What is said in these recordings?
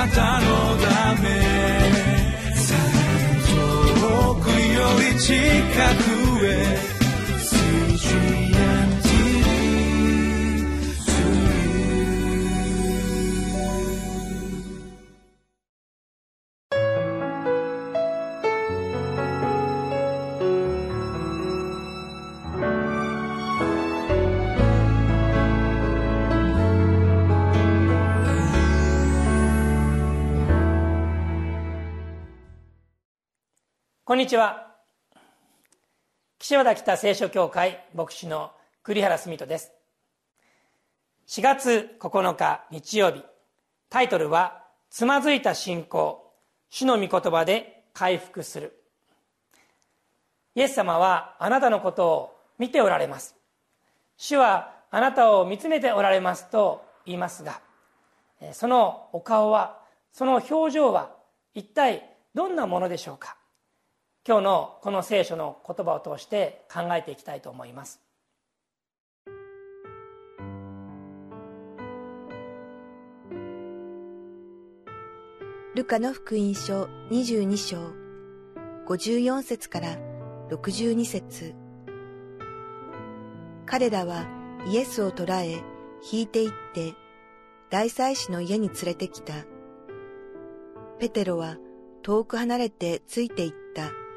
なたのため。遠くより近く。こんにちは。岸和田北聖書協会牧師の栗原澄人です。4月9日日曜日タイトルは「つまずいた信仰主の御言葉で回復する」イエス様はあなたのことを見ておられます。主はあなたを見つめておられますと言いますがそのお顔はその表情は一体どんなものでしょうか。今日のこの聖書の言葉を通して考えていきたいと思います。ルカの福音書22章54節から62節。彼らはイエスを捕らえ引いて行って大祭司の家に連れてきた。ペテロは遠く離れてついて行った。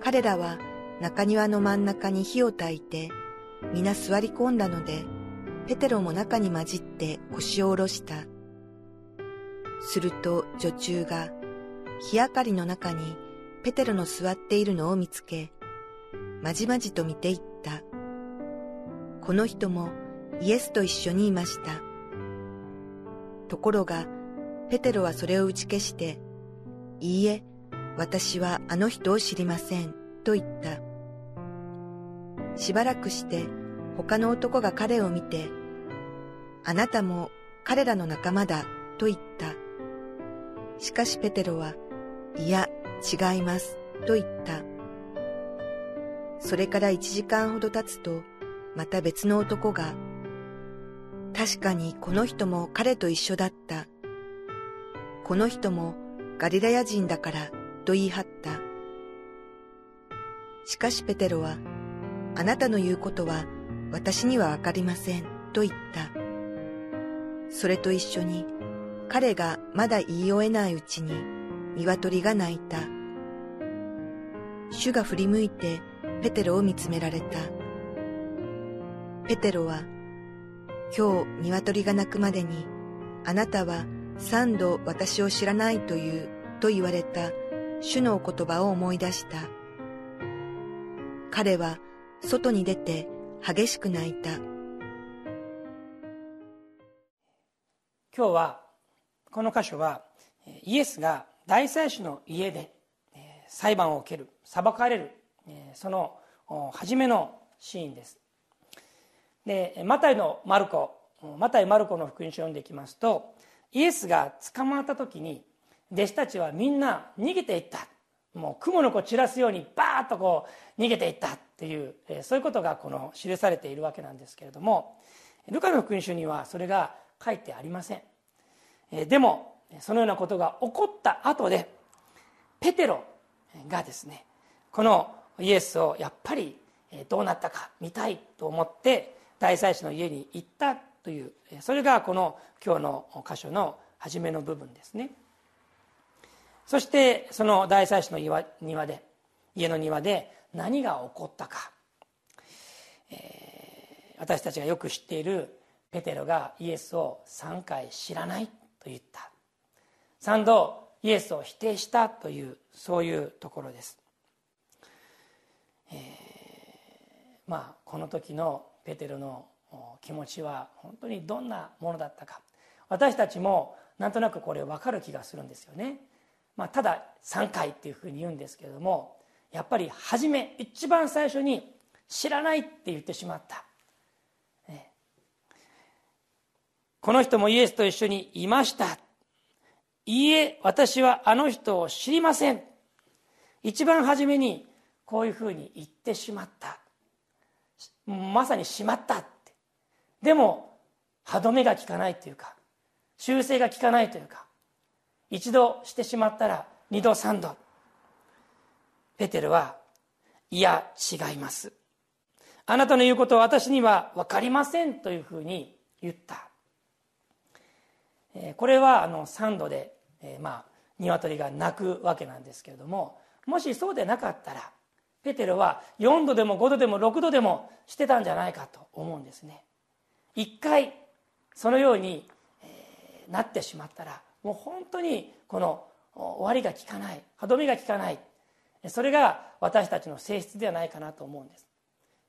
彼らは中庭の真ん中に火を焚いて、皆座り込んだので、ペテロも中に混じって腰を下ろした。すると女中が火明かりの中にペテロの座っているのを見つけ、まじまじと見ていった。この人もイエスと一緒にいました。ところが、ペテロはそれを打ち消して、いいえ、私はあの人を知りません、と言った。しばらくして他の男が彼を見て、あなたも彼らの仲間だ、と言った。しかしペテロは、いや、違います、と言った。それから一時間ほど経つと、また別の男が、確かにこの人も彼と一緒だった。この人もガリラヤ人だからと言い張った。しかしペテロは、あなたの言うことは私にはわかりませんと言った。それと一緒に彼がまだ言い終えないうちに鶏が鳴いた。主が振り向いてペテロを見つめられた。ペテロは、今日鶏が鳴くまでにあなたは三度私を知らないというと言われた主のお言葉を思い出した。彼は外に出て激しく泣いた。今日はこの箇所はイエスが大祭司の家で裁判を受ける裁かれるその初めのシーンですでマタイのマルコマタイ・マルコの福音書を読んでいきますとイエスが捕まった時に弟子たちはみんな逃げていったもう雲の子散らすようにバーッとこう逃げていったっていうそういうことがこの記されているわけなんですけれどもルカの福音書にはそれが書いてありませんでもそのようなことが起こった後でペテロがですねこのイエスをやっぱりどうなったか見たいと思って大祭司の家に行ったというそれがこの今日の箇所の初めの部分ですね。そしてその大祭司の庭で家の庭で何が起こったか、えー、私たちがよく知っているペテロがイエスを3回知らないと言った。3度イエスを否定したというそういうところです、えー、まあこの時のペテロの気持ちは本当にどんなものだったか。私たちもなんとなくこれ分かる気がするんですよね。まあ、ただ3回っていうふうに言うんですけれどもやっぱり初め一番最初に知らないって言ってしまった、ね、この人もイエスと一緒にいました。いいえ私はあの人を知りません。一番初めにこういうふうに言ってしまった。まさにしまったって。でも歯止めが効かないというか修正が効かないというか一度してしまったら二度三度。ペテルはいや違います。あなたの言うことは私には分かりませんというふうに言った。これはあの3度で、え、まあ鶏が鳴くわけなんですけれどももしそうでなかったらペテロは4度でも5度でも6度でもしてたんじゃないかと思うんですね。一回そのように、え、なってしまったらもう本当にこの終わりが効かない歯止めが効かない。それが私たちの性質ではないかなと思うんです。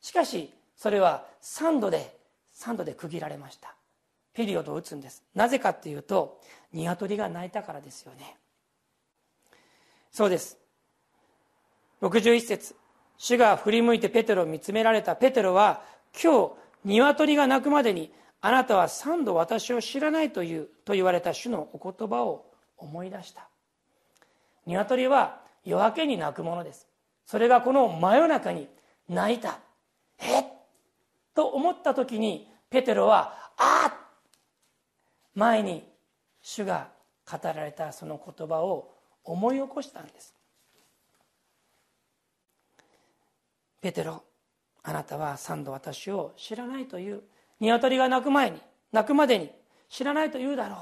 しかしそれは3度で3度で区切られました。ピリオドを打つんです。なぜかっていうと鶏が鳴いたからですよね。そうです。61節。主が振り向いてペテロを見つめられたペテロは今日鶏が鳴くまでにあなたは三度私を知らないというと言われた主のお言葉を思い出した。鶏は夜明けに鳴くものです。それがこの真夜中に泣いた。えっ？と思った時にペテロはああ前に主が語られたその言葉を思い起こしたんです。ペテロあなたは三度私を知らないという鶏が鳴く前に鳴くまでに知らないと言うだろう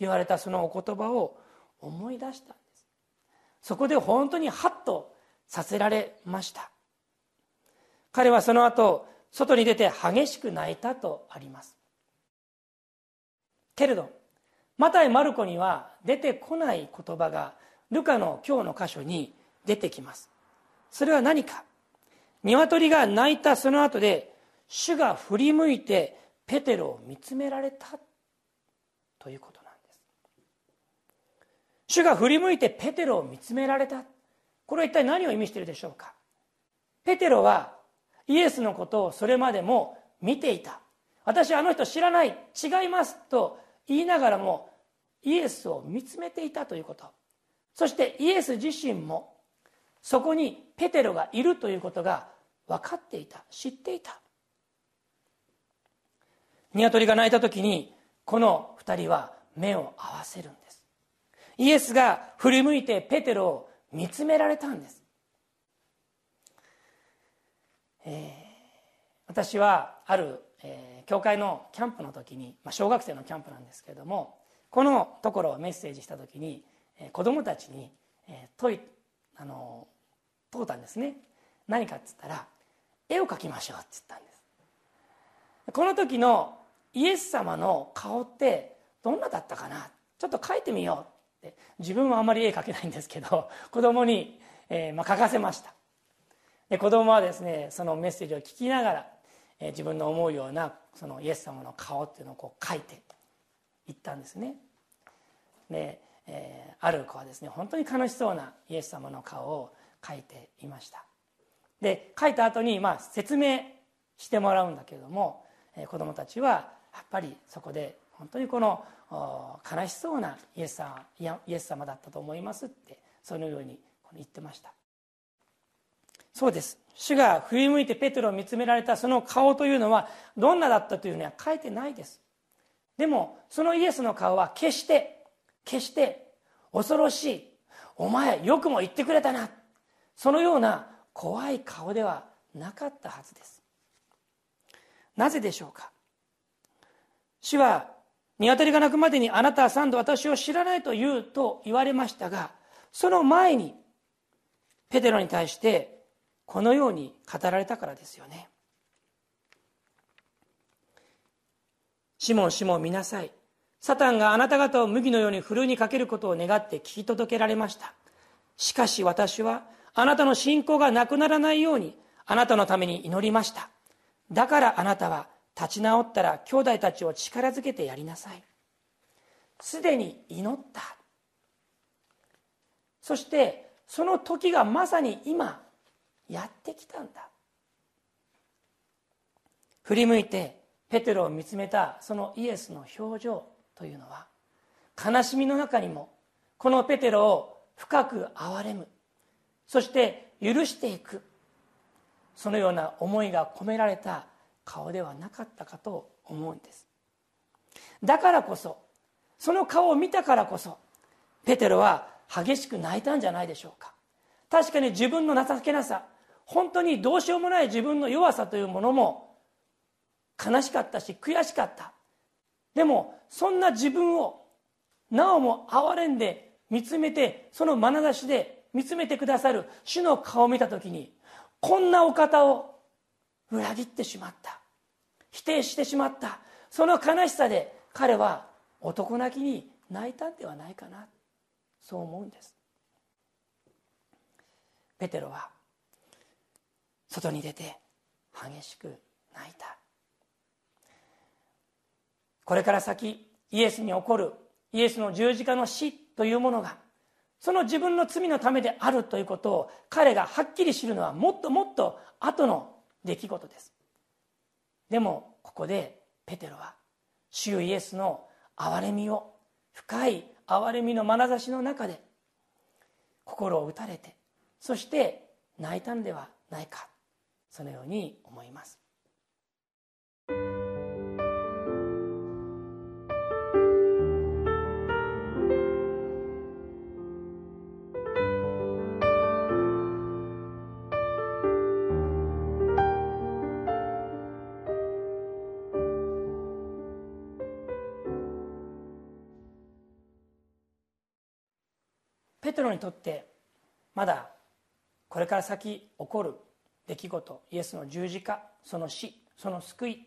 言われたそのお言葉を思い出したんです。そこで本当にハッとさせられました。彼はその後外に出て激しく泣いたとあります。けれどマタイ・マルコには出てこない言葉がルカの今日の箇所に出てきます。それは何か。鶏が鳴いたその後で主が振り向いてペテロを見つめられたということなんです。主が振り向いてペテロを見つめられた。これは一体何を意味しているでしょうか。ペテロはイエスのことをそれまでも見ていた。私あの人知らない。違いますと言いながらもイエスを見つめていたということ。そしてイエス自身もそこにペテロがいるということが分かっていた。知っていた。鶏が鳴いた時にこの2人は目を合わせるんです。イエスが振り向いてペテロを見つめられたんです、えー、私はある、えー、教会のキャンプの時に、まあ、小学生のキャンプなんですけれどもこのところをメッセージした時に、えー、子供たちに、えー、問いあの問うたんですね。何かっつったら絵を描きましょうって言ったんです。この時のイエス様の顔ってどんなだったかな？ちょっと描いてみようって。自分はあまり絵描けないんですけど子供に、えーまあ、描かせました。で子供はですねそのメッセージを聞きながら、えー、自分の思うようなそのイエス様の顔っていうのをこう描いていったんですね。で、えー、ある子はですね本当に悲しそうなイエス様の顔を描いていました。で書いた後にまあ説明してもらうんだけれども、えー、子どもたちはやっぱりそこで本当にこの悲しそうなイエス様イエス様だったと思いますってそのように言ってました。そうです。主が振り向いてペテロを見つめられたその顔というのはどんなだったというのは書いてないです。でもそのイエスの顔は決して決して恐ろしい。お前よくも言ってくれたな。そのような怖い顔ではなかったはずです。なぜでしょうか？主は鶏が鳴くまでにあなたは三度私を知らないと言うと言われましたがその前にペテロに対してこのように語られたからですよねシモンシモン見なさい。サタンがあなた方を麦のようにふるいにかけることを願って聞き届けられました。しかし私はあなたの信仰がなくならないようにあなたのために祈りました。だからあなたは立ち直ったら兄弟たちを力づけてやりなさい。すでに祈った。そしてその時がまさに今やってきたんだ。振り向いてペテロを見つめたそのイエスの表情というのは悲しみの中にもこのペテロを深く憐れむ。そして許していく。そのような思いが込められた顔ではなかったかと思うんです。だからこそその顔を見たからこそペテロは激しく泣いたんじゃないでしょうか。確かに自分の情けなさ本当にどうしようもない自分の弱さというものも悲しかったし悔しかった。でもそんな自分をなおも憐れんで見つめてその眼差しで見つめてくださる主の顔を見た時にこんなお方を裏切ってしまった。否定してしまった。その悲しさで彼は男泣きに泣いたんではないかな。そう思うんです。ペテロは外に出て激しく泣いた。これから先イエスに起こるイエスの十字架の死というものがその自分の罪のためであるということを彼がはっきり知るのはもっともっと後の出来事です。でもここでペテロは主イエスの憐れみを深い憐れみの眼差しの中で心を打たれてそして泣いたんではないかそのように思います。テロにとってまだこれから先起こる出来事イエスの十字架その死その救い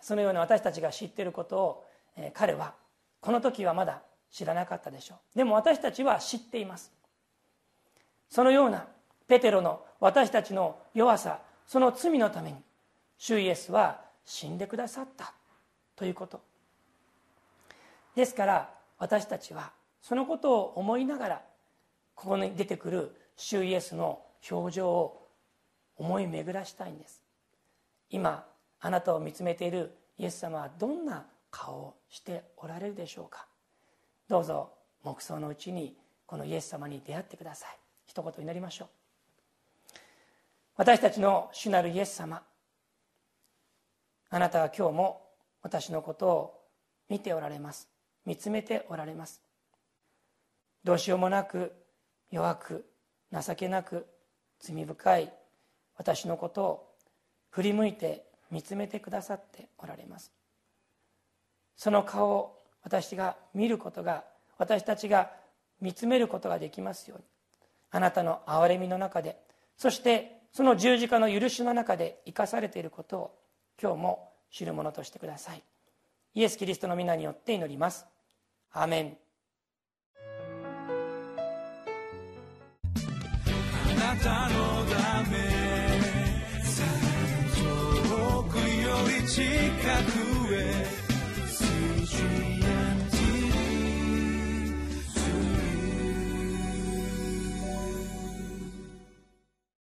そのような私たちが知っていることを彼はこの時はまだ知らなかったでしょう。でも私たちは知っています。そのようなペテロの私たちの弱さその罪のために主イエスは死んでくださったということ。ですから私たちはそのことを思いながらここに出てくる主イエスの表情を思い巡らしたいんです。今あなたを見つめているイエス様はどんな顔をしておられるでしょうか。どうぞ黙想のうちにこのイエス様に出会ってください。一言祈りましょう。私たちの主なるイエス様あなたは今日も私のことを見ておられます。見つめておられます。どうしようもなく弱く情けなく罪深い私のことを振り向いて見つめてくださっておられます。その顔を私が見ることが私たちが見つめることができますように。あなたの憐れみの中でそしてその十字架の許しの中で生かされていることを今日も知るものとしてください。イエス・キリストの皆によって祈ります。アーメン。たのため。遠くより近くへ。